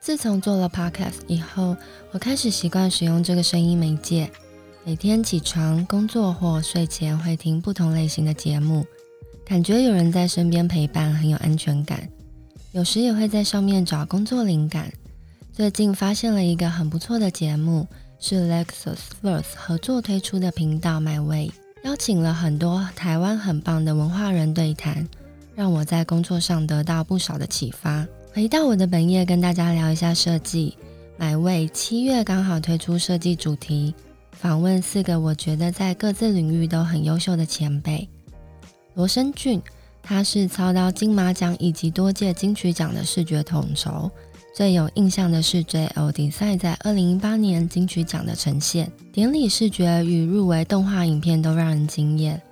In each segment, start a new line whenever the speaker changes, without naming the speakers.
自从做了 Podcast 以后，我开始习惯使用这个声音媒介。每天起床、工作或睡前会听不同类型的节目，感觉有人在身边陪伴，很有安全感。有时也会在上面找工作灵感。最近发现了一个很不错的节目，是 Lexus Verse 合作推出的频道 My Way，邀请了很多台湾很棒的文化人对谈。让我在工作上得到不少的启发。回到我的本业，跟大家聊一下设计。My Way 七月刚好推出设计主题，访问四个我觉得在各自领域都很优秀的前辈。罗生俊，他是操刀金马奖以及多届金曲奖的视觉统筹，最有印象的是 JL Design 在二零一八年金曲奖的呈现，典礼视觉与入围动画影片都让人惊艳。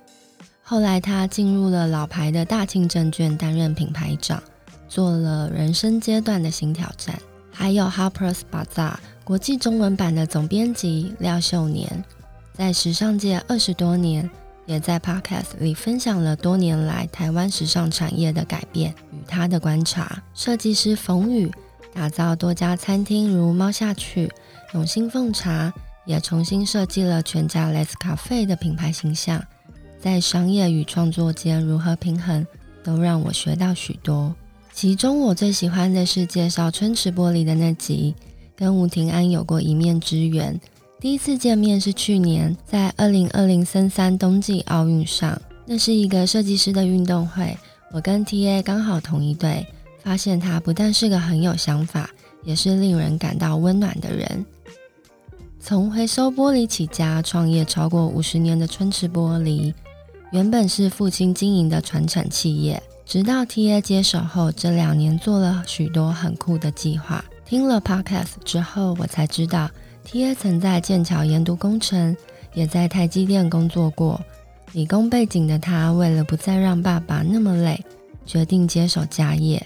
后来，他进入了老牌的大庆证券担任品牌长，做了人生阶段的新挑战。还有 Harper's Bazaar 国际中文版的总编辑廖秀年，在时尚界二十多年，也在 Podcast 里分享了多年来台湾时尚产业的改变与他的观察。设计师冯宇打造多家餐厅，如猫下去、永兴奉茶，也重新设计了全家 Let's Cafe 的品牌形象。在商业与创作间如何平衡，都让我学到许多。其中我最喜欢的是介绍春池玻璃的那集，跟吴庭安有过一面之缘。第一次见面是去年在二零二零森三冬季奥运上，那是一个设计师的运动会，我跟 TA 刚好同一队，发现他不但是个很有想法，也是令人感到温暖的人。从回收玻璃起家，创业超过五十年的春池玻璃。原本是父亲经营的传承企业，直到 TA 接手后，这两年做了许多很酷的计划。听了 Podcast 之后，我才知道 TA 曾在剑桥研读工程，也在台积电工作过。理工背景的他，为了不再让爸爸那么累，决定接手家业，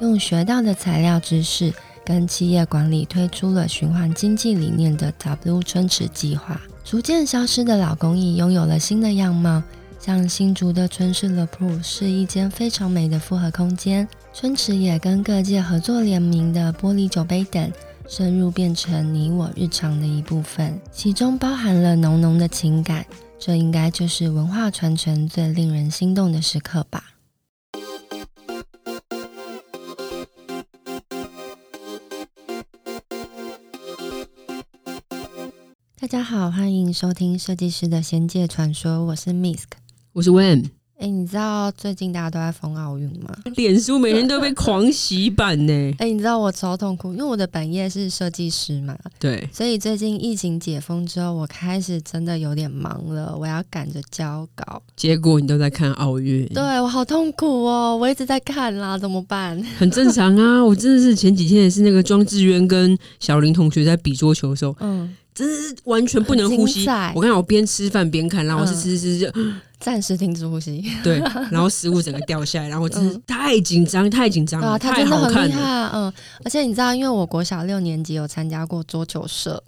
用学到的材料知识跟企业管理，推出了循环经济理念的 W 春池计划。逐渐消失的老工艺，拥有了新的样貌。像新竹的春池 Le Pru 是一间非常美的复合空间，春池也跟各界合作联名的玻璃酒杯等，深入变成你我日常的一部分，其中包含了浓浓的情感，这应该就是文化传承最令人心动的时刻吧。大家好，欢迎收听设计师的仙界传说，我是 Misk。
我是 Wen，
哎、欸，你知道最近大家都在封奥运吗？
脸书每天都被狂洗版呢。
哎、欸，你知道我超痛苦，因为我的本业是设计师嘛，
对，
所以最近疫情解封之后，我开始真的有点忙了，我要赶着交稿。
结果你都在看奥运，
对，我好痛苦哦，我一直在看啦，怎么办？
很正常啊，我真的是前几天也是那个庄智渊跟小林同学在比桌球的时候，嗯。真是完全不能呼吸！我刚才我边吃饭边看，然后我是吃吃吃就
暂、嗯、时停止呼吸。
对，然后食物整个掉下来，然后真是太紧张，太紧张了。
他真的很厉害，嗯，而且你知道，因为我国小六年级有参加过桌球社，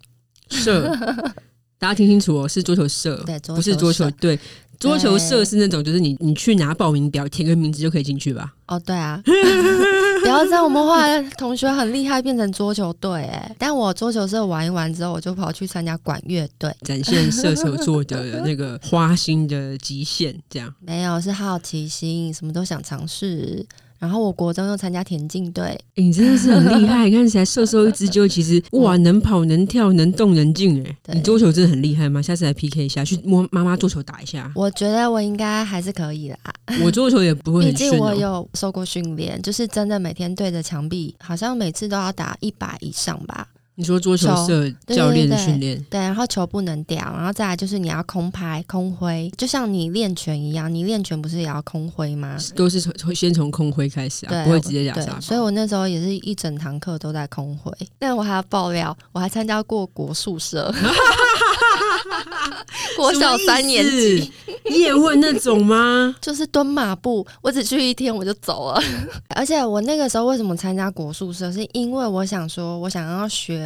社，大家听清楚哦，是桌球社，
对，
不是桌球对。桌球社是那种，就是你你去拿报名表，填个名字就可以进去吧？
哦，对啊，不要这样，我们后来同学很厉害，变成桌球队哎。但我桌球社玩一玩之后，我就跑去参加管乐队，
展现射手座的那个花心的极限。这样
没有，是好奇心，什么都想尝试。然后我国中又参加田径队，
欸，你真的是很厉害！看起来瘦瘦一只，就其实 哇，能跑能跳能动能静哎！你桌球真的很厉害吗？下次来 PK 一下，去摸妈妈桌球打一下。
我觉得我应该还是可以啦。
我桌球也不会很顺，毕
竟我有受过训练，就是真的每天对着墙壁，好像每次都要打一百以上吧。
你说桌球社教练的训
练，对，然后球不能掉，然后再来就是你要空拍、空挥，就像你练拳一样，你练拳不是也要空挥吗？
都是从先从空挥开始啊，对，不会直接压沙。
所以我那时候也是一整堂课都在空挥。但我还要爆料，我还参加过国术社。国小三年
级，叶问那种吗？
就是蹲马步，我只去一天我就走了。而且我那个时候为什么参加国术社，是因为我想说，我想要学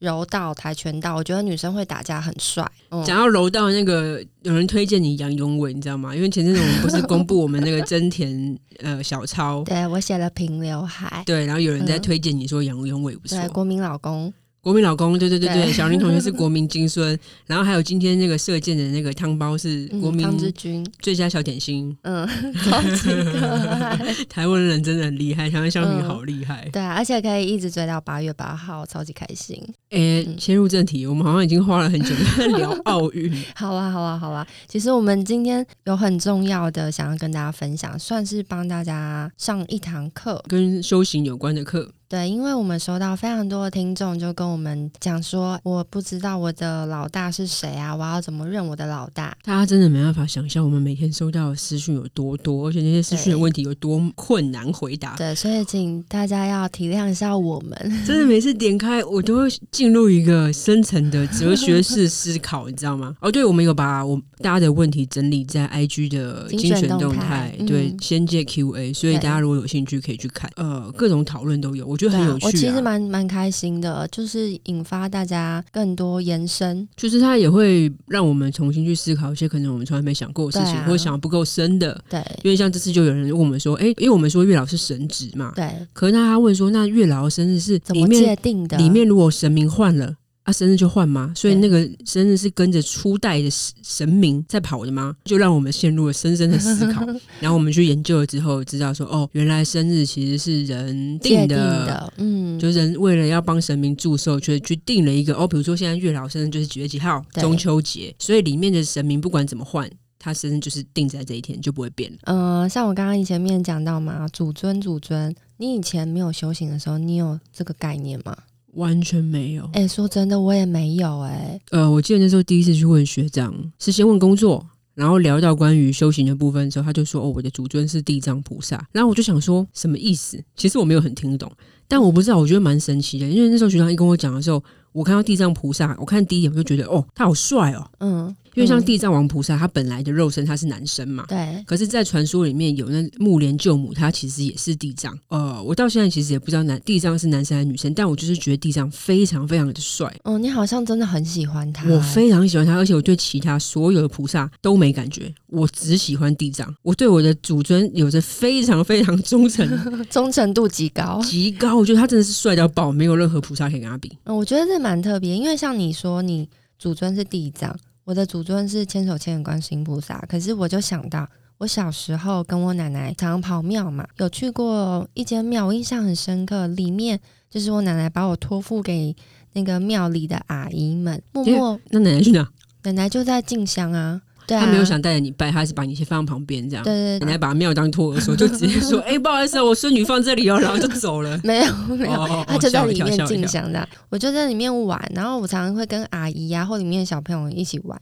柔道、跆拳道，我觉得女生会打架很帅。
讲到柔道，那个有人推荐你杨永伟，你知道吗？因为前阵子我们不是公布我们那个真田呃小超，
对我写了平刘海，
对，然后有人在推荐你说杨永伟不错，
对，国民老公。
国民老公，对对对对，对。小林同学是国民金孙，然后还有今天那个射箭的那个汤包是国民
汤之君。最
佳小点心，
嗯，超级可爱，
台湾人真的很厉害，台湾乡民好厉害，
嗯，对啊，而且可以一直追到八月八号，超级开心。
诶、欸，切入正题，我们好像已经花了很久在聊奥运，
好啊，好啊，好啊。其实我们今天有很重要的想要跟大家分享，算是帮大家上一堂课，
跟修行有关的课。
对，因为我们收到非常多的听众，就跟我们讲说，我不知道我的老大是谁啊，我要怎么认我的老大？
大家真的没办法想象，我们每天收到的私讯有多多，而且那些私讯的问题有多困难回答。
对，所以请大家要体谅一下我们。
真的每次点开，我都会进入一个深层的哲学式思考，你知道吗？哦，对，我们有把我大家的问题整理在 IG 的精选动态，对，嗯、先借 QA，所以大家如果有兴趣可以去看，呃，各种讨论都有，我觉得。很有趣啊，
我其实蛮蛮开心的，就是引发大家更多延伸，
就是它也会让我们重新去思考一些可能我们从来没想过的事情，啊、或者想不够深的。
对，
因为像这次就有人问我们说，哎、欸，因为我们说月老是神职嘛，
对。
可是那他问说，那月老的生日是
怎么界定的？
里面如果神明换了？啊，生日就换吗？所以那个生日是跟着初代的神明在跑的吗？就让我们陷入了深深的思考。然后我们去研究了之后，知道说，哦，原来生日其实是人定的，嗯，就人为了要帮神明祝寿，就去定了一个哦，比如说现在月老生日就是几月几号，中秋节，所以里面的神明不管怎么换，他生日就是定在这一天，就不会变。
嗯、呃，像我刚刚以前面讲到嘛，祖尊祖尊，你以前没有修行的时候，你有这个概念吗？
完全没有。
哎、欸，说真的，我也没有哎、欸。
呃，我记得那时候第一次去问学长，是先问工作，然后聊到关于修行的部分的时候，他就说：“哦，我的主尊是地藏菩萨。”然后我就想说，什么意思？其实我没有很听懂，但我不知道，我觉得蛮神奇的。因为那时候学长一跟我讲的时候，我看到地藏菩萨，我看第一眼我就觉得，哦，他好帅哦。嗯。因为像地藏王菩萨，他本来的肉身他是男生嘛，
对。
可是，在传说里面有那木莲救母，他其实也是地藏。呃，我到现在其实也不知道男地藏是男生还是女生，但我就是觉得地藏非常非常的帅。
哦，你好像真的很喜欢他。
我非常喜欢他，而且我对其他所有的菩萨都没感觉，我只喜欢地藏。我对我的祖尊有着非常非常忠诚，
忠诚度极高，
极高。我觉得他真的是帅到爆，没有任何菩萨可以跟他比。
嗯，我觉得这蛮特别，因为像你说，你祖尊是地藏。我的祖尊是千手千眼观世音菩萨，可是我就想到，我小时候跟我奶奶常常跑庙嘛，有去过一间庙，我印象很深刻，里面就是我奶奶把我托付给那个庙里的阿姨们，默默。
那奶奶去哪？
奶奶就在静香啊。对啊，
他没有想带着你拜，他是把你先放旁边这样。
对对，对，
奶奶把庙当托儿所，就直接说：“哎、欸，不好意思啊，我孙女放这里哦。”然后就走了。
没有没有，他就在里面静香这样。我就在里面玩，然后我常常会跟阿姨呀、啊、或里面的小朋友一起玩。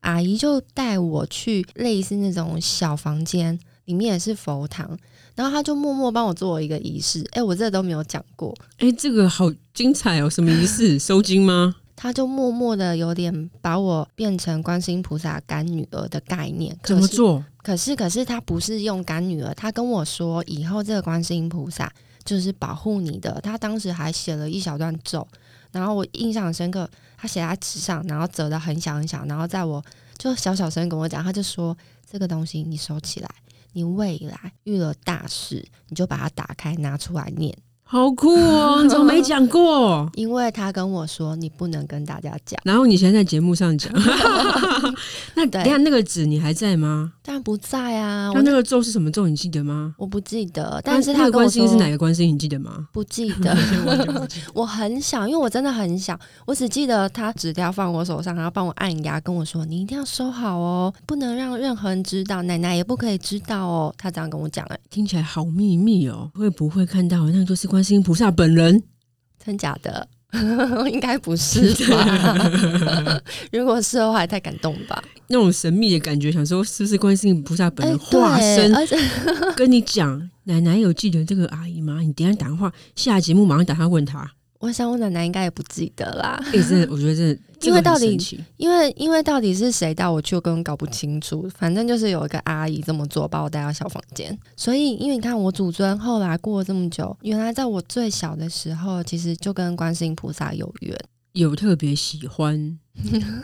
阿姨就带我去类似那种小房间，里面也是佛堂，然后他就默默帮我做一个仪式。哎、欸，我这个都没有讲过。
哎、欸，这个好精彩哦！什么仪式？收金吗？
他就默默的有点把我变成观世音菩萨干女儿的概念。
怎么做？
可是可是他不是用干女儿，他跟我说以后这个观世音菩萨就是保护你的。他当时还写了一小段咒。然后我印象很深刻，他写在纸上，然后折的很小很小，然后在我就小小声跟我讲，他就说这个东西你收起来，你未来遇了大事，你就把它打开拿出来念。
好酷哦！你怎么没讲过？
因为他跟我说你不能跟大家讲。
然后你现在在节目上讲，那等下那个纸你还在吗？
当然不在啊。
那那个咒是什么咒？你记得吗？
我不记得。但是他跟我说，
那个观世音是哪个关心？你记得吗？
不记得。我很想，因为我真的很想，我只记得他纸条放我手上，然后帮我按压，跟我说你一定要收好哦，不能让任何人知道，奶奶也不可以知道哦。他这样跟我讲，哎，
听起来好秘密哦。会不会看到那个就是观？观世音菩萨本人，
真假的？应该不是吧？如果是的话，也太感动吧？
那种神秘的感觉，想说是不是观世音菩萨本人化身？欸、跟你讲，奶奶有记得这个阿姨吗？你等一下打电话，下节目马上打电话问她。
我想我奶奶应该也不记得啦。
也是，我觉得是，
因为到底，因为因为到底是谁带我去，我根本搞不清楚。反正就是有一个阿姨这么做，把我带到小房间。所以，因为你看，我祖尊后来过了这么久，原来在我最小的时候，其实就跟观世音菩萨有缘。
有特别喜欢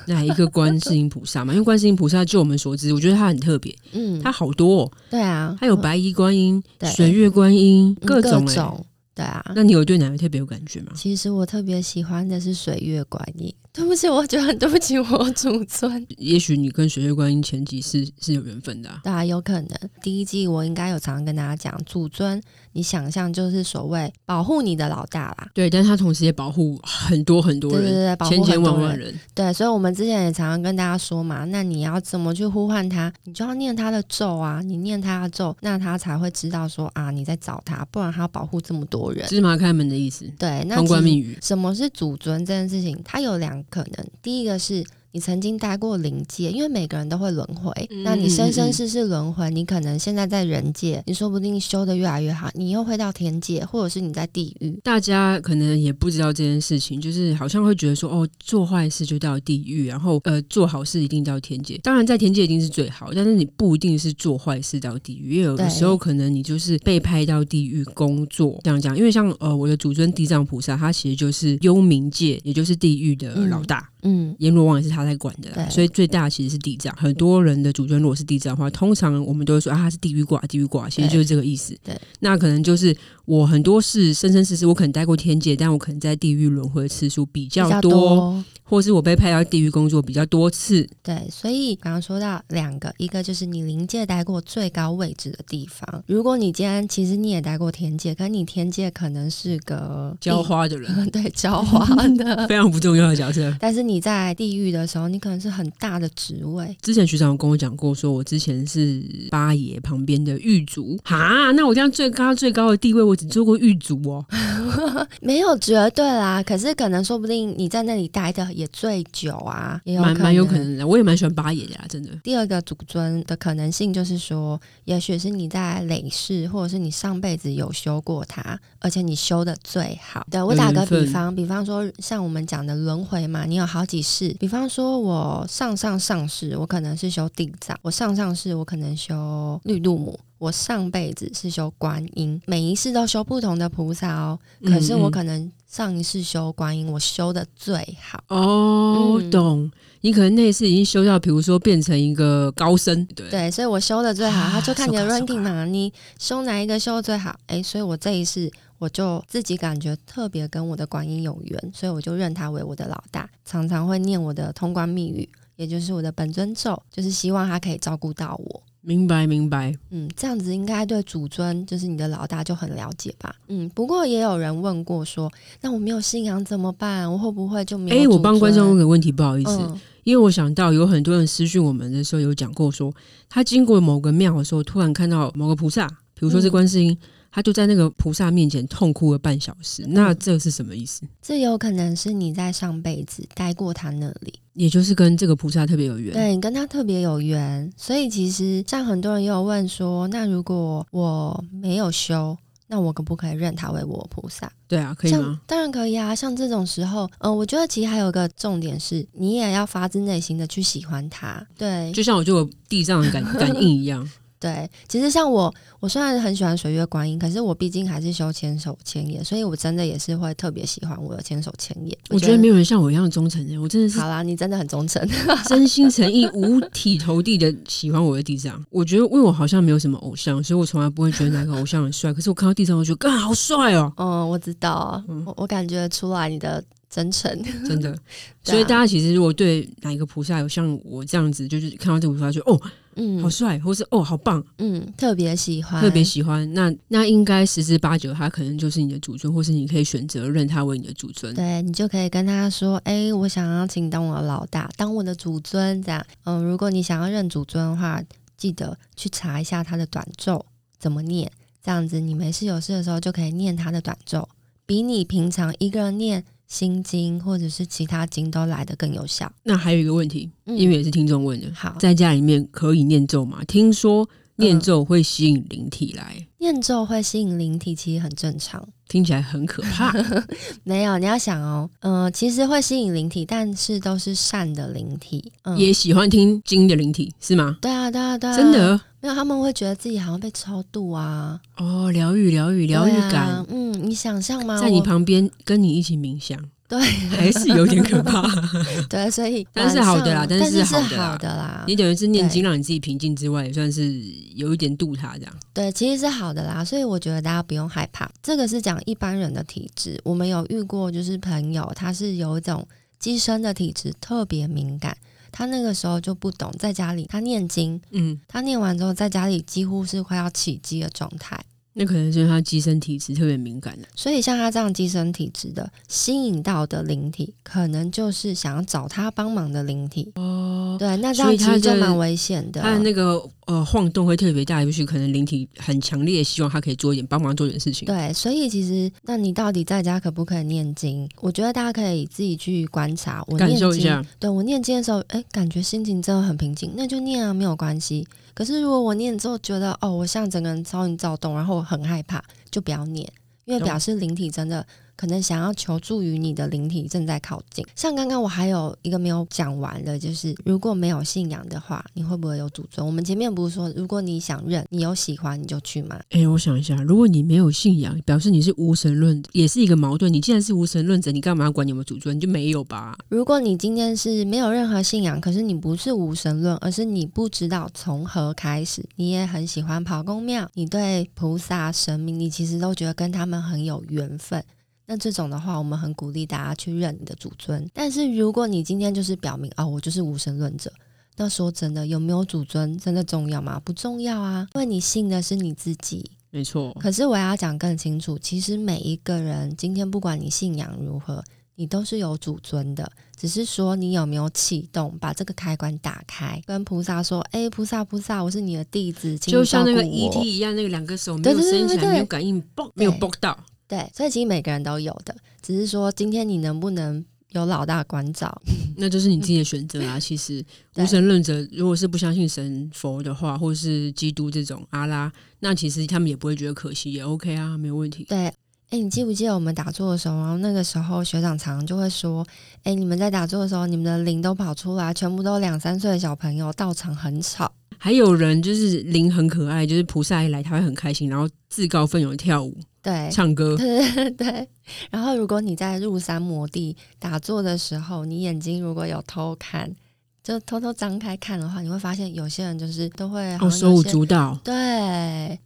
哪一个观世音菩萨吗？因为观世音菩萨，就我们所知，我觉得他很特别。嗯，他好多、哦。
对啊，
它有白衣观音、嗯、水月观音，各种、欸、
各种。对啊，
那你有对哪位特别有感觉吗？
其实我特别喜欢的是水月观音。对不起，我觉得很对不起我祖尊。
也许你跟水月观音前几世是有缘分的、啊。
对啊，有可能。第一季我应该有常常跟大家讲，祖尊，你想象就是所谓保护你的老大啦。
对，但是他同时也保护很多很多人，
对对对，保护
千千万万人。
对，所以我们之前也常常跟大家说嘛，那你要怎么去呼唤他？你就要念他的咒啊，你念他的咒，那他才会知道说啊你在找他，不然他要保护这么多人。
芝麻开门的意思。
对，那
通关密语。
什么是祖尊这件事情？它有两可能，第一个。是。你曾经待过灵界，因为每个人都会轮回。嗯、那你生生世世轮回，你可能现在在人界，你说不定修的越来越好，你又会到天界，或者是你在地狱。
大家可能也不知道这件事情，就是好像会觉得说，哦，做坏事就到地狱，然后呃，做好事一定到天界。当然，在天界一定是最好，但是你不一定是做坏事到地狱，因为有的时候可能你就是被派到地狱工作。这样讲，因为像呃，我的祖尊地藏菩萨，他其实就是幽冥界，也就是地狱的老大。嗯，阎罗王也是他在管的。所以最大其实是地藏，很多人的主尊如果是地藏的话，通常我们都会说啊，他是地狱挂，地狱挂，其实就是这个意思。对，对。那可能就是我很多事生生世世，我可能待过天界，但我可能在地狱轮回的次数比较多。比较多或是我被派到地狱工作比较多次，
对，所以刚刚说到两个，一个就是你灵界待过最高位置的地方。如果你今天其实你也待过天界，可是你天界可能是个
浇花的人，
对，浇花的
非常不重要的角色。
但是你在地狱的时候，你可能是很大的职位。
之前学长有跟我讲过，说我之前是八爷旁边的狱卒哈，那我这样最高最高的地位，我只做过狱卒哦，
没有绝对啦。可是可能说不定你在那里待的。也最久啊，也有
蛮蛮有可能的。我也蛮喜欢八爷的啦，真的。
第二个祖尊的可能性就是说，也许是你在累世，或者是你上辈子有修过他，而且你修的最好。对，我打个比方，比方说像我们讲的轮回嘛，你有好几世。比方说我上上上世，我可能是修地藏；我上上世，我可能修绿度母。我上辈子是修观音，每一世都修不同的菩萨哦。可是我可能上一世修观音，我修的最好
哦。嗯、懂，你可能那一次已经修到，比如说变成一个高僧，对
对，所以我修的最好。他就看你的 ranking 嘛，你修哪一个修的最好？哎，所以我这一世我就自己感觉特别跟我的观音有缘，所以我就认他为我的老大，常常会念我的通关密语，也就是我的本尊咒，就是希望他可以照顾到我。
明白，明白。
嗯，这样子应该对祖尊，就是你的老大就很了解吧？嗯，不过也有人问过说，那我没有信仰怎么办？我会不会就没有？哎、欸，
我帮观众问个问题，不好意思，嗯、因为我想到有很多人私讯我们的时候有讲过说，他经过某个庙的时候，突然看到某个菩萨，比如说是观世音。嗯他就在那个菩萨面前痛哭了半小时，那这是什么意思？嗯，
这有可能是你在上辈子待过他那里，
也就是跟这个菩萨特别有缘。
对，你跟他特别有缘，所以其实像很多人也有问说，那如果我没有修，那我可不可以认他为我菩萨？
对啊，可以吗？
当然可以啊。像这种时候，嗯、呃，我觉得其实还有一个重点是，你也要发自内心的去喜欢他。对，
就像我就有地藏的感感应一样。
对，其实像我，我虽然很喜欢水月观音，可是我毕竟还是修千手千眼，所以我真的也是会特别喜欢我的千手千眼。
我觉得没有人像我一样忠诚的，我真的是。
好啦，你真的很忠诚，
真心诚意、五体投地的喜欢我的地藏。我觉得，因为我好像没有什么偶像，所以我从来不会觉得哪个偶像很帅。可是我看到地藏，我觉得，啊，好帅哦。
嗯，我知道，嗯、我我感觉出来你的。真诚，
真的，所以大家其实如果对哪一个菩萨有像我这样子，就是看到这个菩萨就哦，嗯，好帅，或是哦，好棒，
嗯，特别喜欢，
特别喜欢，那那应该十之八九，他可能就是你的祖尊，或是你可以选择认他为你的祖尊。
对，你就可以跟他说，哎、欸，我想要请当我的老大，当我的祖尊，这样。嗯，如果你想要认祖尊的话，记得去查一下他的短咒怎么念，这样子你没事有事的时候就可以念他的短咒，比你平常一个人念。心经或者是其他经都来得更有效。
那还有一个问题，嗯、因为也是听众问的，
好，
在家里面可以念咒吗？听说念咒会吸引灵体来，嗯、
念咒会吸引灵体，其实很正常。
听起来很可怕。
没有，你要想哦，嗯、呃，其实会吸引灵体，但是都是善的灵体，嗯、
也喜欢听经的灵体是吗？
对啊，对啊，对啊，
真的。
没有，他们会觉得自己好像被超度啊！
哦，疗愈，疗愈，疗愈感。
嗯，你想象吗？
在你旁边跟你一起冥想，
对，
还是有点可怕。
对，所以
但是好的啦，但是
是好的啦。
你等于是念经让你自己平静之外，也算是有一点度他这样。
对，其实是好的啦。所以我觉得大家不用害怕。这个是讲一般人的体质，我们有遇过，就是朋友他是有一种机身的体质，特别敏感。他那个时候就不懂，在家里他念经，嗯，他念完之后，在家里几乎是快要起鸡的状态。
那可能是他机身体质特别敏感的，
所以像他这样机身体质的，吸引到的灵体，可能就是想要找他帮忙的灵体。哦，对，那这样其实就蛮危险的。
他的那个。呃，晃动会特别大，也许可能灵体很强烈，希望他可以做一点帮忙，做点事情。
对，所以其实，那你到底在家可不可以念经？我觉得大家可以自己去观察，我念经，感受一下。对，我念经的时候，哎，感觉心情真的很平静，那就念啊，没有关系。可是如果我念之后觉得，哦，我像整个人超级躁动，然后我很害怕，就不要念，因为表示灵体真的。可能想要求助于你的灵体正在靠近。像刚刚我还有一个没有讲完的，就是如果没有信仰的话，你会不会有祖宗？我们前面不是说，如果你想认，你有喜欢你就去吗？
哎，我想一下，如果你没有信仰，表示你是无神论，也是一个矛盾。你既然是无神论者，你干嘛要管你有没有祖宗？你就没有吧？
如果你今天是没有任何信仰，可是你不是无神论，而是你不知道从何开始，你也很喜欢跑公庙，你对菩萨神明，你其实都觉得跟他们很有缘分。那这种的话，我们很鼓励大家去认你的祖尊。但是如果你今天就是表明哦，我就是无神论者，那说真的，有没有祖尊真的重要吗？不重要啊，因为你信的是你自己。
没错。
可是我要讲更清楚，其实每一个人今天不管你信仰如何，你都是有祖尊的，只是说你有没有启动，把这个开关打开，跟菩萨说：“哎，菩萨菩萨，我是你的弟子。”
就像那个 ET 一样，那个两个手没有伸起来，没有感应，嘣，没有嘣到。
对，所以其实每个人都有的，只是说今天你能不能有老大关照，
那就是你自己的选择啊。其实无神论者如果是不相信神佛的话，或是基督这种阿拉，那其实他们也不会觉得可惜，也 OK 啊，没有问题。
对，哎，你记不记得我们打坐的时候，然后那个时候学长常常就会说，哎，你们在打坐的时候，你们的灵都跑出来，全部都两三岁的小朋友，到场很吵。
还有人就是灵很可爱，就是菩萨一来他会很开心，然后自告奋勇跳舞，
对，
唱歌，
对对对。然后如果你在入山摩地打坐的时候，你眼睛如果有偷看，就偷偷张开看的话，你会发现有些人就是都会
哦手舞足蹈。
对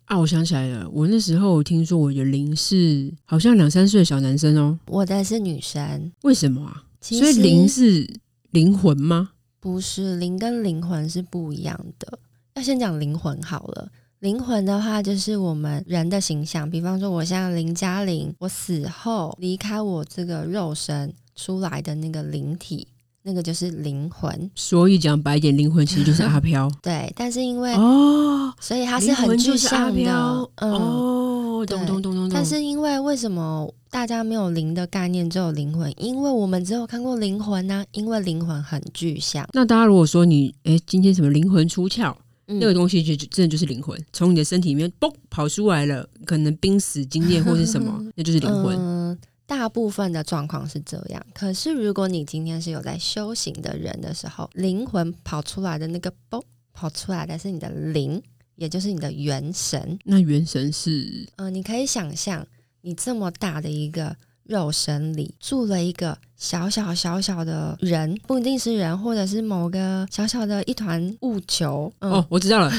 啊，我想起来了，我那时候听说我的灵是好像两三岁的小男生哦，
我的是女生，
为什么啊？所以灵是灵魂吗？
不是，灵跟灵魂是不一样的。要先讲灵魂好了。灵魂的话，就是我们人的形象。比方说，我像林嘉玲，我死后离开我这个肉身出来的那个灵体，那个就是灵魂。
所以讲白一点，灵魂其实就是阿 飘。
对，但是因为哦，所以它是很具象的。嗯、
哦，咚咚咚咚。
但是因为为什么？大家没有灵的概念，只有灵魂，因为我们只有看过灵魂呐、啊，因为灵魂很具象。
那大家如果说你，哎，今天什么灵魂出窍，嗯、那个东西就真的就是灵魂，从你的身体里面嘣跑出来了，可能濒死经验或是什么，那就是灵魂。
嗯，大部分的状况是这样。可是如果你今天是有在修行的人的时候，灵魂跑出来的那个嘣跑出来的是你的灵，也就是你的元神。
那元神是？
嗯、呃，你可以想象。你这么大的一个肉身里住了一个小小小小的人，不一定是人，或者是某个小小的一团雾球。嗯、
哦，我知道了，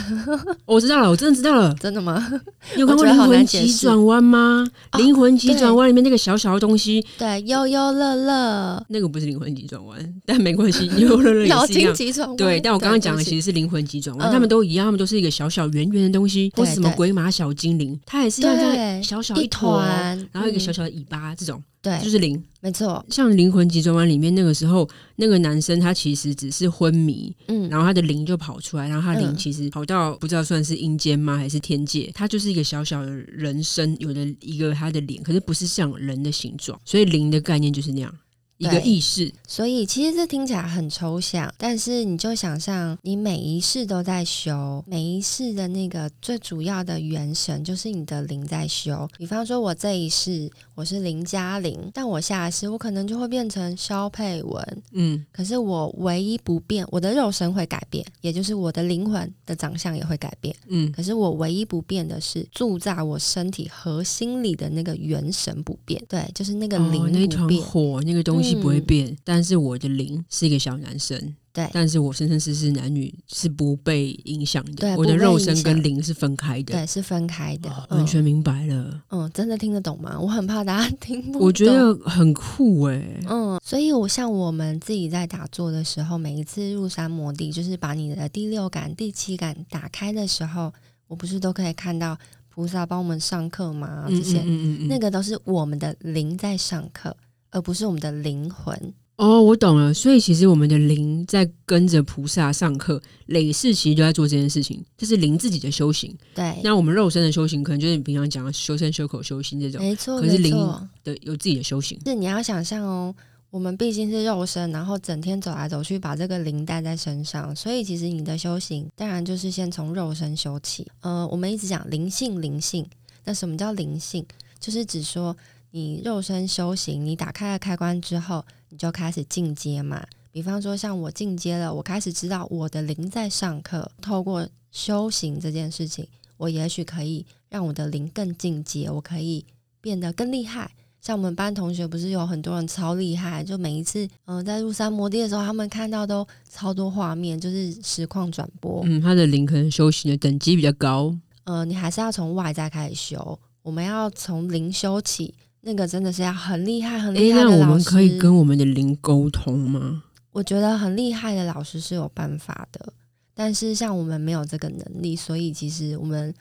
我知道了，我真的知道了，
真的吗？
你有看过《灵魂急转弯》吗？《灵魂急转弯》里面那个小小的东西，
对，悠悠乐乐，
那个不是灵魂急转弯，但没关系，悠悠乐乐也是一样。
急转弯，
对，但我刚刚讲的其实是灵魂急转弯，他们都一样，他们都是一个小小圆圆的东西，或是什么鬼马小精灵，它也是一样，小小一团，然后一个小小的尾巴这种。对，就是灵，
没错。
像《灵魂急转弯》里面那个时候，那个男生他其实只是昏迷，嗯，然后他的灵就跑出来，然后他灵其实跑到不知道算是阴间吗，还是天界？他就是一个小小的人身，有的一个他的脸，可是不是像人的形状，所以灵的概念就是那样。一个意识，
所以其实这听起来很抽象，但是你就想象你每一世都在修，每一世的那个最主要的元神就是你的灵在修。比方说，我这一世我是林嘉玲，但我下一世我可能就会变成肖佩文，
嗯，
可是我唯一不变，我的肉身会改变，也就是我的灵魂的长相也会改变，
嗯，
可是我唯一不变的是住在我身体核心里的那个元神不变，对，就是那个灵，
哦、那团火那个东西。不会变，
嗯、
但是我的灵是一个小男生，
对，
但是我生生世世男女是不被影响的，
对，
我的肉身跟灵是分开的，
对，是分开的，
哦、完全明白了，
嗯，真的听得懂吗？我很怕大家听不懂，
我觉得很酷哎、欸，
嗯，所以我像我们自己在打坐的时候，每一次入山摩地，就是把你的第六感、第七感打开的时候，我不是都可以看到菩萨帮我们上课吗？这些，嗯嗯嗯嗯，那个都是我们的灵在上课。而不是我们的灵魂
哦，我懂了。所以其实我们的灵在跟着菩萨上课，累世其实就在做这件事情，这是灵自己的修行。
对，
那我们肉身的修行，可能就是你平常讲的修身、修口、修心这种。
没错，
可是灵的有自己的修行。
是你要想象哦，我们毕竟是肉身，然后整天走来走去，把这个灵带在身上，所以其实你的修行，当然就是先从肉身修起。呃，我们一直讲灵性，灵性。那什么叫灵性？就是指说。你肉身修行，你打开了开关之后，你就开始进阶嘛。比方说，像我进阶了，我开始知道我的灵在上课。透过修行这件事情，我也许可以让我的灵更进阶，我可以变得更厉害。像我们班同学，不是有很多人超厉害，就每一次嗯、呃、在入山摩地的时候，他们看到都超多画面，就是实况转播。
嗯，他的灵可能修行的等级比较高。
呃，你还是要从外在开始修，我们要从灵修起。那个真的是要很厉害、很厉害的老师。
欸，那我们可以跟我们的灵沟通吗？
我觉得很厉害的老师是有办法的，但是像我们没有这个能力，所以其实我们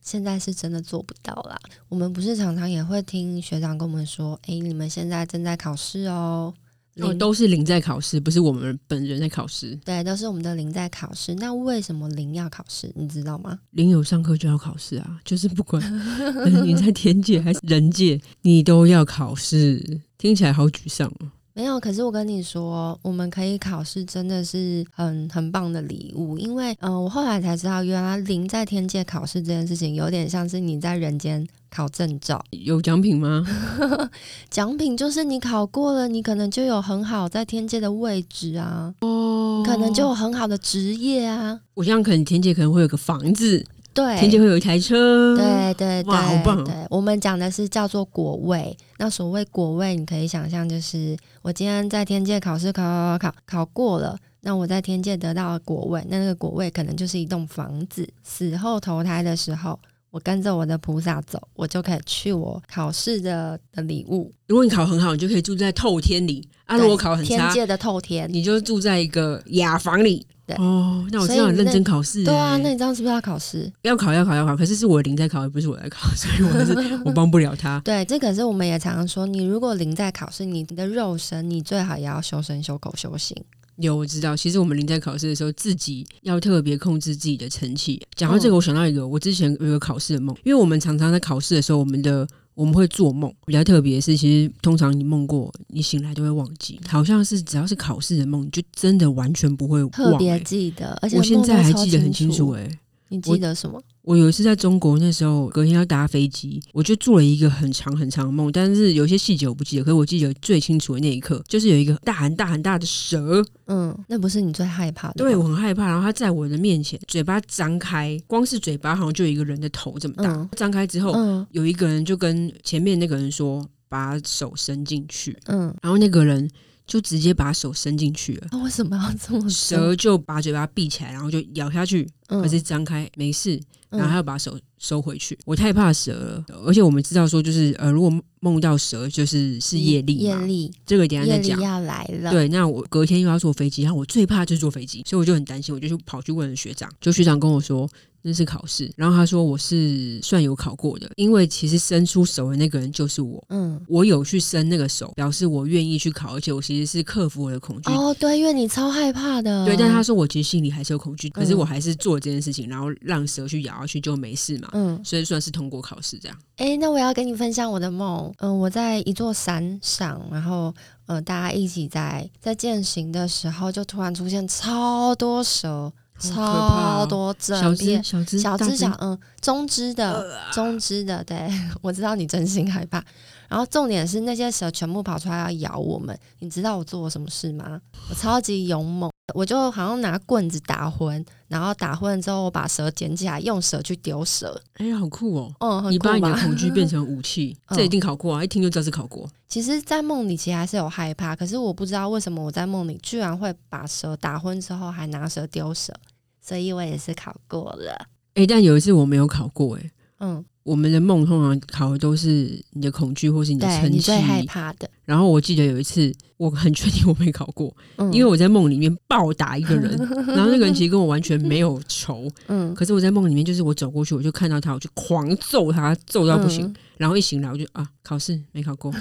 现在是真的做不到啦。我们不是常常也会听学长跟我们说：“哎，你们现在正在考试哦。”
哦，都是零在考试，不是我们本人在考试。
对，都是我们的零在考试。那为什么零要考试？你知道吗？
零有上课就要考试啊，就是不管 你在天界还是人界，你都要考试。听起来好沮丧哦。
没有，可是我跟你说，我们可以考试，真的是很很棒的礼物。因为，嗯、呃，我后来才知道，原来零在天界考试这件事情，有点像是你在人间考证照。
有奖品吗？
奖品就是你考过了，你可能就有很好在天界的位置啊，哦，可能就有很好的职业啊。
我想可能天界可能会有个房子。
对，
天界会有一台车，
对对对，
哇，好棒！
对，我们讲的是叫做果位。那所谓果位，你可以想象，就是我今天在天界考试考考考考考过了，那我在天界得到了果位，那那个果位可能就是一栋房子。死后投胎的时候，我跟着我的菩萨走，我就可以去我考试的的礼物。
如果你考很好，你就可以住在透天里；啊，如果考很差，
天界的透天，
你就住在一个雅房里。哦，那我这样认真考试。
对啊，那你这样是不是要考试？
要考，要考，要考。可是是我灵在考，而不是我在考，所以我是 我帮不了他。
对，这可是我们也常常说，你如果灵在考试，你的肉身，你最好也要修身、修口、修行。
有，我知道。其实我们灵在考试的时候，自己要特别控制自己的成绩。讲到这个，我想到一个，我之前有一个考试的梦，因为我们常常在考试的时候，我们的。我们会做梦，比较特别的是，其实通常你梦过，你醒来都会忘记，好像是只要是考试的梦，你就真的完全不会忘、欸，
特别记得，而且
我现在还记得很清楚、欸，诶。
你记得什么？
我有一次在中国，那时候隔天要搭飞机，我就做了一个很长很长的梦，但是有些细节我不记得。可是我记得最清楚的那一刻，就是有一个大很大很大的蛇。
嗯，那不是你最害怕的？
对，我很害怕。然后它在我的面前，嘴巴张开，光是嘴巴好像就有一个人的头这么大。嗯、张开之后，嗯、有一个人就跟前面那个人说：“把手伸进去。”嗯，然后那个人。就直接把手伸进去了。
那为什么要这么？
蛇就把嘴巴闭起来，然后就咬下去，可是张开没事，然后他要把手收回去。我太怕蛇了，而且我们知道说，就是呃，如果梦到蛇，就是是业力嘛。业力，这个等下再讲。
要来了。
对，那我隔天又要坐飞机，然后我最怕就是坐飞机，所以我就很担心，我就去跑去问了学长，就学长跟我说，那是考试。然后他说我是算有考过的，因为其实伸出手的那个人就是我。嗯，我有去伸那个手，表示我愿意去考，而且我其实是克服我的恐惧。
哦，对，因为你超害怕的。
对，但他说我其实心里还是有恐惧，可是我还是做这件事情，然后让蛇去咬下去就没事嘛。嗯，所以算是通过考试这样。
哎，那我要跟你分享我的梦。嗯，我在一座山上，然后。呃，大家一起在在践行的时候，就突然出现超多蛇，超多整片
小只
小只小嗯中只的中只的，对，我知道你真心害怕。然后重点是那些蛇全部跑出来要咬我们，你知道我做了什么事吗？我超级勇猛。我就好像拿棍子打昏，然后打昏之后，我把蛇捡起来，用蛇去丢蛇。
哎呀，好酷哦！嗯，很酷吧？你把你的恐惧变成武器，嗯、这一定考过啊！一听就知道是考过。
其实，在梦里其实还是有害怕，可是我不知道为什么我在梦里居然会把蛇打昏之后还拿蛇丢蛇，所以我也是考过了。
哎，但有一次我没有考过，哎，嗯。我们的梦通常考的都是你的恐惧或是你的成绩，
你最害怕的。
然后我记得有一次，我很确定我没考过，嗯、因为我在梦里面暴打一个人，然后那个人其实跟我完全没有仇，嗯，可是我在梦里面就是我走过去，我就看到他，我就狂揍他，揍到不行。嗯、然后一醒来，我就啊，考试没考过，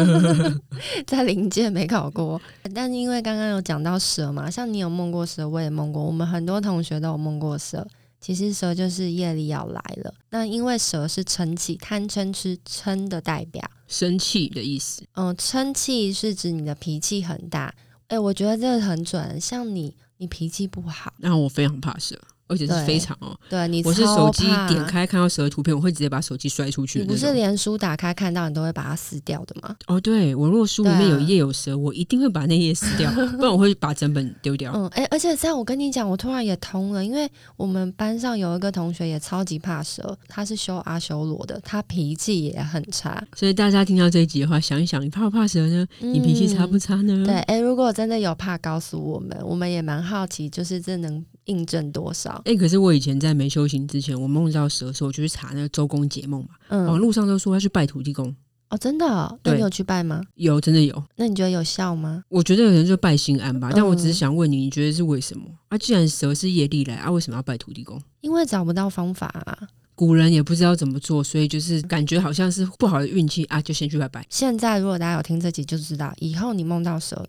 在临界没考过。但因为刚刚有讲到蛇嘛，像你有梦过蛇，我也梦过，我们很多同学都有梦过蛇。其实蛇就是夜里要来了，那因为蛇是嗔气，贪嗔痴嗔的代表，
生气的意思。
嗯，嗔气是指你的脾气很大。哎，我觉得这个很准，像你，你脾气不好，
那我非常怕蛇。而且是非常哦，
对，你
我是手机点开看到蛇的图片，我会直接把手机摔出去。
你不是连书打开看到你都会把它撕掉的吗？
哦，对，我如果书里面有一页有蛇，啊、我一定会把那页撕掉，不然我会把整本丢掉。
嗯，哎，而且这样我跟你讲，我突然也通了，因为我们班上有一个同学也超级怕蛇，他是修阿修罗的，他脾气也很差。
所以大家听到这一集的话，想一想，你怕不怕蛇呢？你脾气差不差呢？
嗯、对，哎，如果真的有怕，告诉我们，我们也蛮好奇，就是这能。印证多少？
哎、欸，可是我以前在没修行之前，我梦到蛇的时候，我就去查那个周公解梦嘛。嗯，网络上都说要去拜土地公。
哦，真的、哦？那你有去拜吗？
有，真的有。
那你觉得有效吗？
我觉得有人就拜心安吧。但我只是想问你，你觉得是为什么？啊，既然蛇是业力来啊，为什么要拜土地公？
因为找不到方法啊。
古人也不知道怎么做，所以就是感觉好像是不好的运气啊，就先去拜拜。
现在如果大家有听这集，就知道以后你梦到蛇，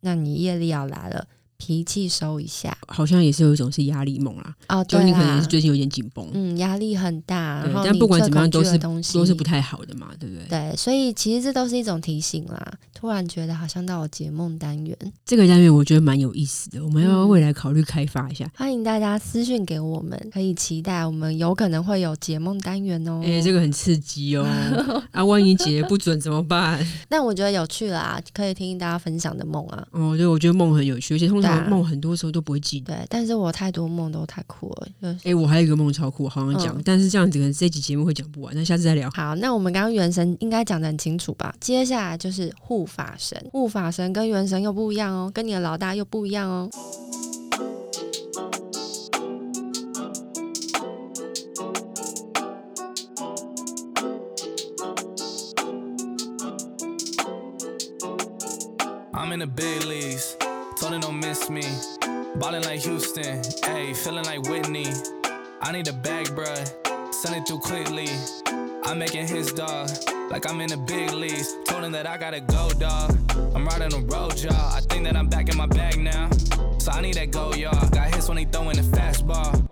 那你业力要来了。脾气收一下，
好像也是有一种是压力梦啦。哦，对，就你可能是最近有点紧绷，
嗯，压力很大。
对，但不管怎么样都是都是不太好的嘛，对不对？
对，所以其实这都是一种提醒啦。突然觉得好像到了解梦单元，
这个单元我觉得蛮有意思的，我们要不要未来考虑开发一下。
欢迎大家私讯给我们，可以期待我们有可能会有解梦单元哦。
哎，这个很刺激哦。啊，万一解不准怎么办？
那我觉得有趣啦，可以听大家分享的梦啊。
哦，对，我觉得梦很有趣，而且通常。梦很多时候都不会记得，
对，但是我太多梦都太酷了。哎、
欸，我还有一个梦超酷，好像讲，嗯、但是这样子可能这集节目会讲不完，那下次再聊。
好，那我们刚刚元神应该讲得很清楚吧？接下来就是护法神，护法神跟元神又不一样哦，跟你的老大又不一样哦。I'm in the big leagues.
Told her don't miss me. Ballin' like Houston, ayy, feeling like Whitney. I need a bag, bruh. Send it through quickly. I'm making his dog, like I'm in the big leagues. Told him that I gotta go, dog. I'm riding the road, y'all. I think that I'm back in my bag now. So I need that go, y'all. Got hits when he throwing the fastball.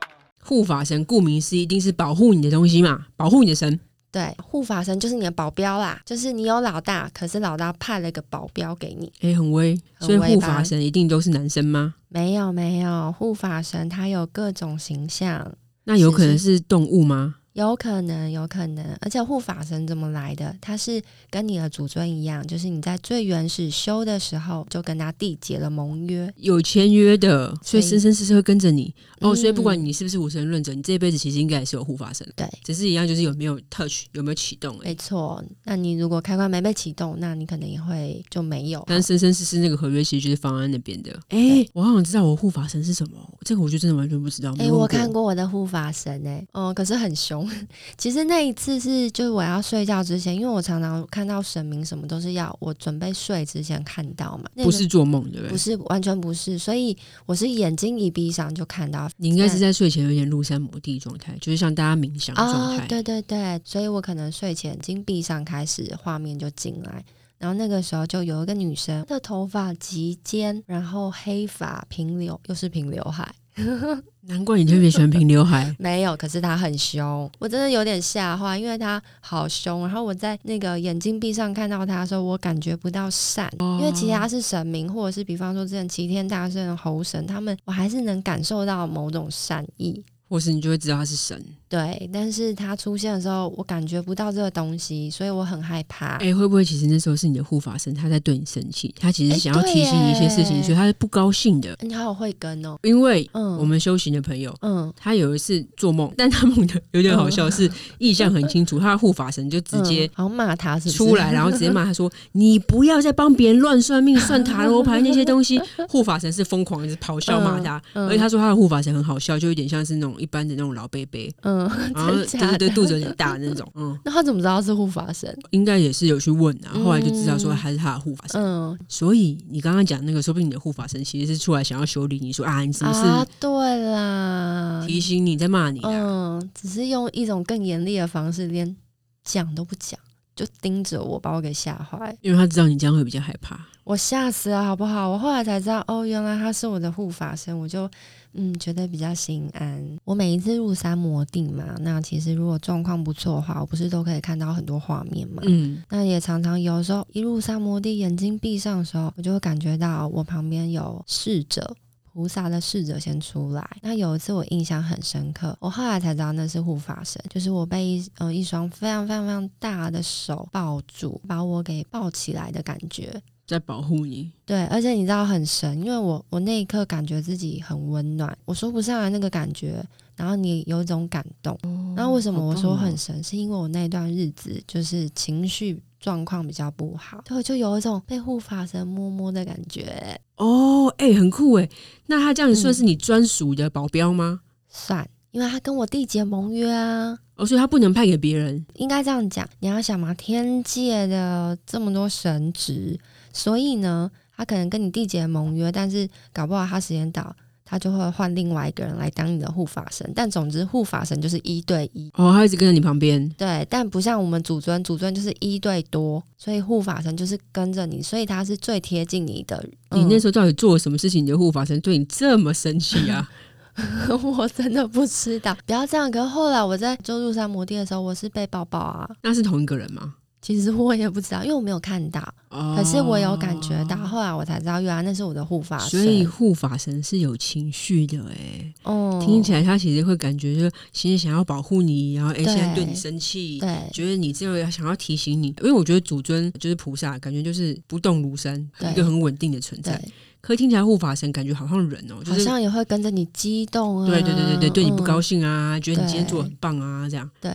护法神顾名思义，一定是保护你的东西嘛，保护你的神。
对， 护法神就是你的保镖啦，就是你有老大，可是老大派了一个保镖给你，
哎、欸，很威。所以护法神一定都是男生吗？
没有没有，护法神他有各种形象，
那有可能是动物吗？
有可能，有可能，而且护法神怎么来的？他是跟你的祖尊一样，就是你在最原始修的时候就跟他缔结了盟约，
有签约的，所以生生世世会跟着你。哦，所以不管你是不是无神论者，你这一辈子其实应该也是有护法神。
对，
只是一样，就是有没有 touch，有没有启动。
没错，那你如果开关没被启动，那你可能也会就没有。
但生生世世那个合约其实就是放在那边的。哎、欸，我好想知道我护法神是什么，这个我就真的完全不知道。哎、
欸，我看过我的护法神、欸，哎，哦，可是很凶。凶。其实那一次是就是我要睡觉之前，因为我常常看到神明什么都是要我准备睡之前看到嘛，那个、
不是做梦对不对？
不是，完全不是。所以我是眼睛一闭上就看到。
你应该是在睡前有点入山摩地状态，就是像大家冥想的状态。
哦，对对对，所以我可能睡前眼睛闭上开始画面就进来。然后那个时候就有一个女生，她的头发及肩，然后黑发平留，又是平刘海。
难怪你特别喜欢平刘海。
没有，可是他很凶，我真的有点吓坏，因为他好凶。然后我在那个眼睛闭上看到他的时候，我感觉不到善，因为其他是神明，或者是比方说之前齐天大圣的猴神，他们我还是能感受到某种善意。
或是你就会知道他是神，
对，但是他出现的时候，我感觉不到这个东西，所以我很害怕。
哎、欸，会不会其实那时候是你的护法神，他在对你生气？他其实想要提醒你一些事情，欸、所以他是不高兴的。
你好有慧根哦，
因为我们修行的朋友，嗯，他有一次做梦，但他梦的有点好笑，是意象很清楚，他的护法神就直接
然后骂他是
出来，然后直接骂他说：“你不要再帮别人乱算命、算塔罗牌那些东西。”护法神是疯狂一直咆哮骂他，而且他说他的护法神很好笑，就有点像是那种一般的那种老。贝贝，嗯，然后对对对，肚子有点大那种，嗯，
那他怎么知道是护法神？
应该也是有去问啊，后来就知道说还是他的护法神。嗯，所以你刚刚讲那个，说不定你的护法神其实是出来想要修理你，说啊，你是不是？啊，
对啦，
提醒你在骂你，
嗯，只是用一种更严厉的方式，连讲都不讲，就盯着我，把我给吓坏。
因为他知道你这样会比较害怕，
我吓死了，好不好？我后来才知道，哦，原来他是我的护法神，我就。嗯，觉得比较心安。我每一次入山摩地嘛，那其实如果状况不错的话，我不是都可以看到很多画面嘛。嗯，那也常常有时候一入山摩地，眼睛闭上的时候，我就会感觉到我旁边有侍者，菩萨的侍者先出来。那有一次我印象很深刻，我后来才知道那是护法神，就是我被一呃一双非常非常非常大的手抱住，把我给抱起来的感觉。
在保护你，
对，而且你知道很神，因为我我那一刻感觉自己很温暖，我说不上来那个感觉，然后你有一种感动，然后为什么我说很神，是因为我那段日子就是情绪状况比较不好，就就有一种被护法神摸摸的感觉。
哦，哎、欸，很酷哎，那他这样算是你专属的保镖吗？
算，因为他跟我缔结盟约啊。
哦，所以他不能派给别人，
应该这样讲。你要想嘛，天界的这么多神职。所以呢，他可能跟你缔结盟约，但是搞不好他时间到，他就会换另外一个人来当你的护法神。但总之，护法神就是一对一
哦，他一直跟在你旁边。
对，但不像我们祖尊，祖尊就是一对多，所以护法神就是跟着你，所以他是最贴近你的。
你那时候到底做了什么事情？你的护法神对你这么生气啊？
我真的不知道，不要这样。可是后来我在就入山摩地的时候，我是被抱抱啊。
那是同一个人吗？
其实我也不知道，因为我没有看到，哦、可是我有感觉到。后来我才知道，原来那是我的护法神。
所以护法神是有情绪的，哎，哦，听起来他其实会感觉就其实想要保护你，然后哎，现在对你生气，对，觉得你这个想要提醒你。因为我觉得主尊就是菩萨，感觉就是不动如山，一个很稳定的存在。可听起来护法神感觉好像人哦，就是、
好像也会跟着你激动啊，
对对对对对，对你不高兴啊，嗯、觉得你今天做得很棒啊，这样
对。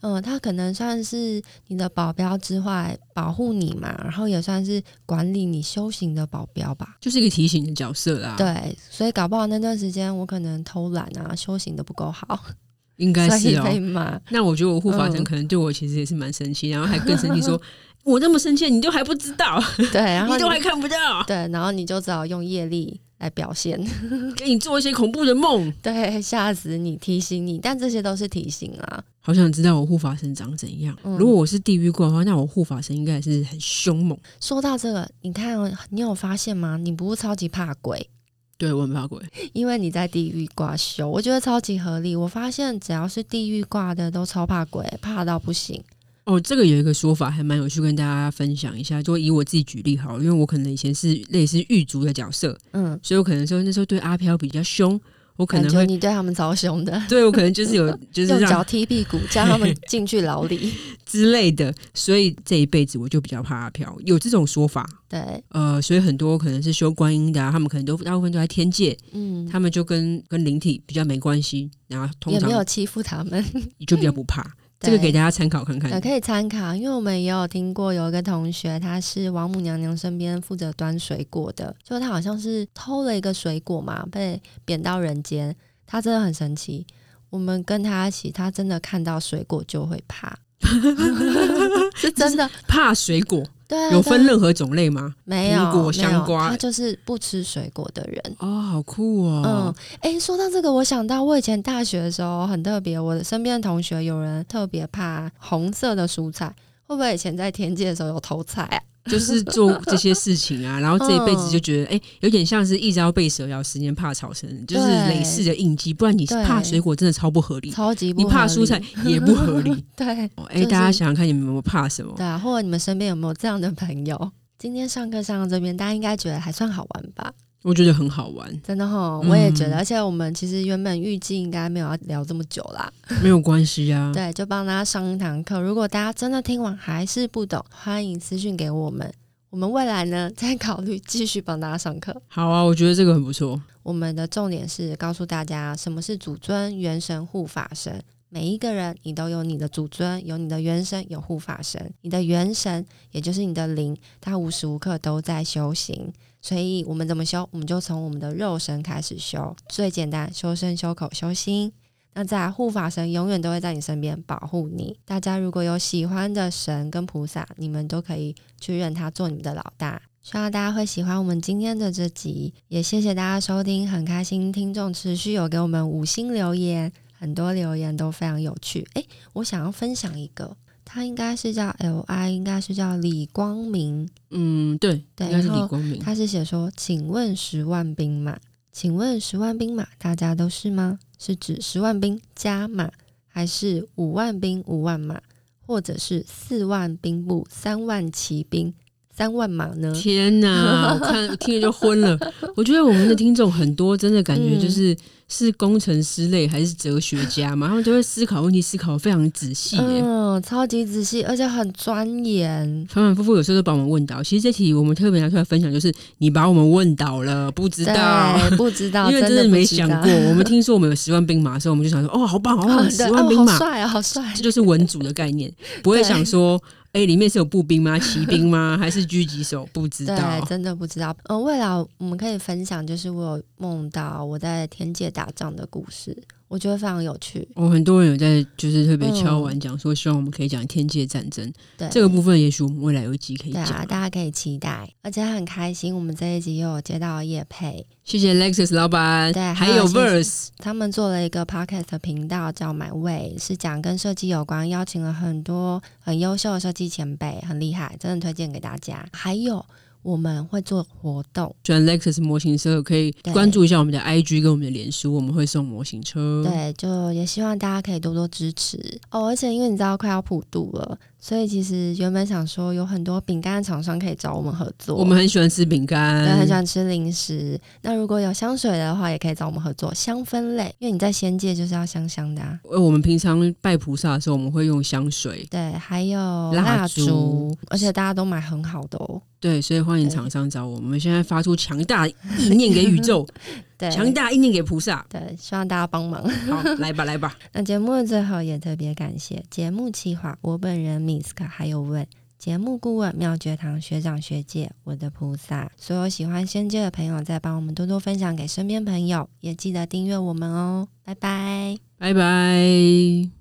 嗯，他可能算是你的保镖之外，保护你嘛，然后也算是管理你修行的保镖吧，
就是一个提醒的角色啦。
对，所以搞不好那段时间我可能偷懒啊，修行的不够好，
应该是哦。那我觉得我护法神可能对我其实也是蛮生气，嗯、然后还更生气说，我这么生气，你都还不知道，
对，然 后你，
你都还看不到，
对，然后你就只好用业力。来表现，
给你做一些恐怖的梦，
对，吓死你，提醒你，但这些都是提醒啊。
好想知道我护法神长怎样。嗯、如果我是地狱挂的话，那我护法神应该也是很凶猛。
说到这个，你看，你有发现吗？你不是超级怕鬼？
对，我很怕鬼，
因为你在地狱挂修，我觉得超级合理。我发现只要是地狱挂的，都超怕鬼，怕到不行。
哦，这个有一个说法还蛮有趣，跟大家分享一下。就以我自己举例好了，因为我可能以前是类似狱卒的角色，嗯，所以我可能说那时候对阿飘比较凶，我可能会
你对他们超凶的，
对我可能就是有 就是
用脚踢屁股，叫他们 进去牢里
之类的。所以这一辈子我就比较怕阿飘，有这种说法。
对，
呃，所以很多可能是修观音的啊，他们可能都大部分都在天界，嗯，他们就跟跟灵体比较没关系，然后通常
也没有欺负他们，
就比较不怕。这个给大家参考看看，
可以参考，因为我们也有听过有一个同学，他是王母娘娘身边负责端水果的，就他好像是偷了一个水果嘛，被贬到人间，他真的很神奇。我们跟他一起，他真的看到水果就会怕，是真的
怕水果。
对，
有分任何种类吗？
没有，
苹果、香瓜，
他就是不吃水果的人。
哦，好酷哦。
嗯，哎，说到这个，我想到我以前大学的时候很特别，我的身边的同学有人特别怕红色的蔬菜，会不会以前在天界的时候有偷菜啊？
就是做这些事情啊，然后这一辈子就觉得，哎、嗯欸，有点像是一朝被蛇咬，十年怕草绳，就是累世的印记。不然你怕水果真的超不合理，
超级不合理。
你怕蔬菜也不合理。
对，哎、
欸，大家想想看，你们有没有怕什么？
对啊，或者你们身边有没有这样的朋友？今天上课上到这边，大家应该觉得还算好玩吧？
我觉得很好玩，
真的哈，我也觉得。嗯、而且我们其实原本预计应该没有要聊这么久啦，
没有关系啊。
对，就帮大家上一堂课。如果大家真的听完还是不懂，欢迎私信给我们。我们未来呢，再考虑继续帮大家上课。
好啊，我觉得这个很不错。
我们的重点是告诉大家什么是祖尊、元神、护法神。每一个人，你都有你的祖尊，有你的元神，有护法神。你的元神，也就是你的灵，它无时无刻都在修行。所以，我们怎么修？我们就从我们的肉身开始修。最简单，修身、修口、修心。那在护法神永远都会在你身边保护你。大家如果有喜欢的神跟菩萨，你们都可以去认他做你们的老大。希望大家会喜欢我们今天的这集，也谢谢大家收听，很开心听众持续有给我们五星留言，很多留言都非常有趣。诶，我想要分享一个，他应该是叫 L I，应该是叫李光明。
嗯，对，对，应该是李光明。
他是写说，请问十万兵马，请问十万兵马，大家都是吗？是指十万兵加马，还是五万兵五万马，或者是四万兵部三万骑兵三万马呢？
天哪，我看听着就昏了。我觉得我们的听众很多，真的感觉就是。嗯是工程师类还是哲学家嘛？他们就会思考问题，思考得非常仔细，
嗯，超级仔细，而且很钻研，
反反复复，有时候都把我们问倒。其实这题我们特别拿出来分享，就是你把我们问倒了，不知道，
不知道，
因为真的没想过。我们听说我们有十万兵马的时候，我们就想说，哦，好棒，好棒，十万兵马，
好帅啊，好帅，
这就是文组的概念，不会想说。哎，里面是有步兵吗？骑兵吗？还是狙击手？不知道，
对，真的不知道。呃，未来我们可以分享，就是我有梦到我在天界打仗的故事。我觉得非常有趣。哦，
很多人有在就是特别敲完讲说，希望我们可以讲天界战争。对、嗯，这个部分也许我们未来有一集可以
讲。大家可以期待。而且很开心，我们这一集又有接到叶佩。
谢谢 Lexus 老板。
对，
还有 Verse，
他们做了一个 Podcast 频道叫 My Way，是讲跟设计有关，邀请了很多很优秀的设计前辈，很厉害，真的推荐给大家。还有。我们会做活动，
喜欢 Lexus 模型车可以关注一下我们的 IG 跟我们的脸书，我们会送模型车。
对，就也希望大家可以多多支持哦。而且因为你知道快要普渡了。所以其实原本想说有很多饼干厂商可以找我们合作，
我们很喜欢吃饼干，
对，很喜欢吃零食。那如果有香水的话，也可以找我们合作香氛类，因为你在仙界就是要香香的啊。
呃我们平常拜菩萨的时候，我们会用香水，
对，还有蜡烛，而且大家都买很好的哦。
对，所以欢迎厂商找我们。我们现在发出强大意念给宇宙。对，强大意念给菩萨。
对，希望大家帮忙。
好，来吧，来吧。
那节目的最后也特别感谢节目企划我本人 Misk，还有问节目顾问妙觉堂学长学姐，我的菩萨，所有喜欢仙界的朋友，再帮我们多多分享给身边朋友，也记得订阅我们哦。拜拜，
拜拜。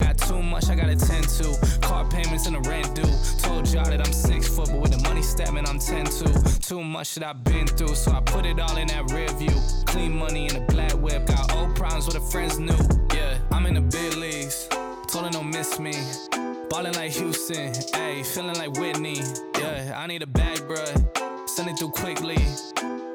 Got too much I gotta tend to. Car payments and the rent due. Told y'all that I'm six foot, but with the money stabbing, I'm ten two. Too much that I've been through, so I put it all in that rear view. Clean money in a black whip. Got old problems with the friends new. Yeah, I'm in the big leagues. Told her don't miss me. Ballin' like Houston, ayy, feeling like Whitney. Yeah, I need a bag, bruh. Send it through quickly.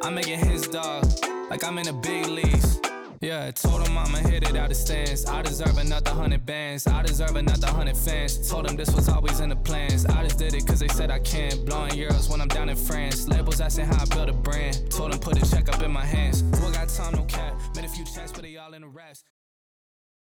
I'm making his dog, like I'm in the big leagues. Yeah, told him I'ma hit it out of stance. I deserve another hundred bands. I deserve another hundred fans. Told him this was always in the plans. I just did it cause they said I can't. Blowing euros when I'm down in France. Labels asking how I built a brand. Told him put a check up in my hands. Who got time, no cap. Made a few checks, but they all in the.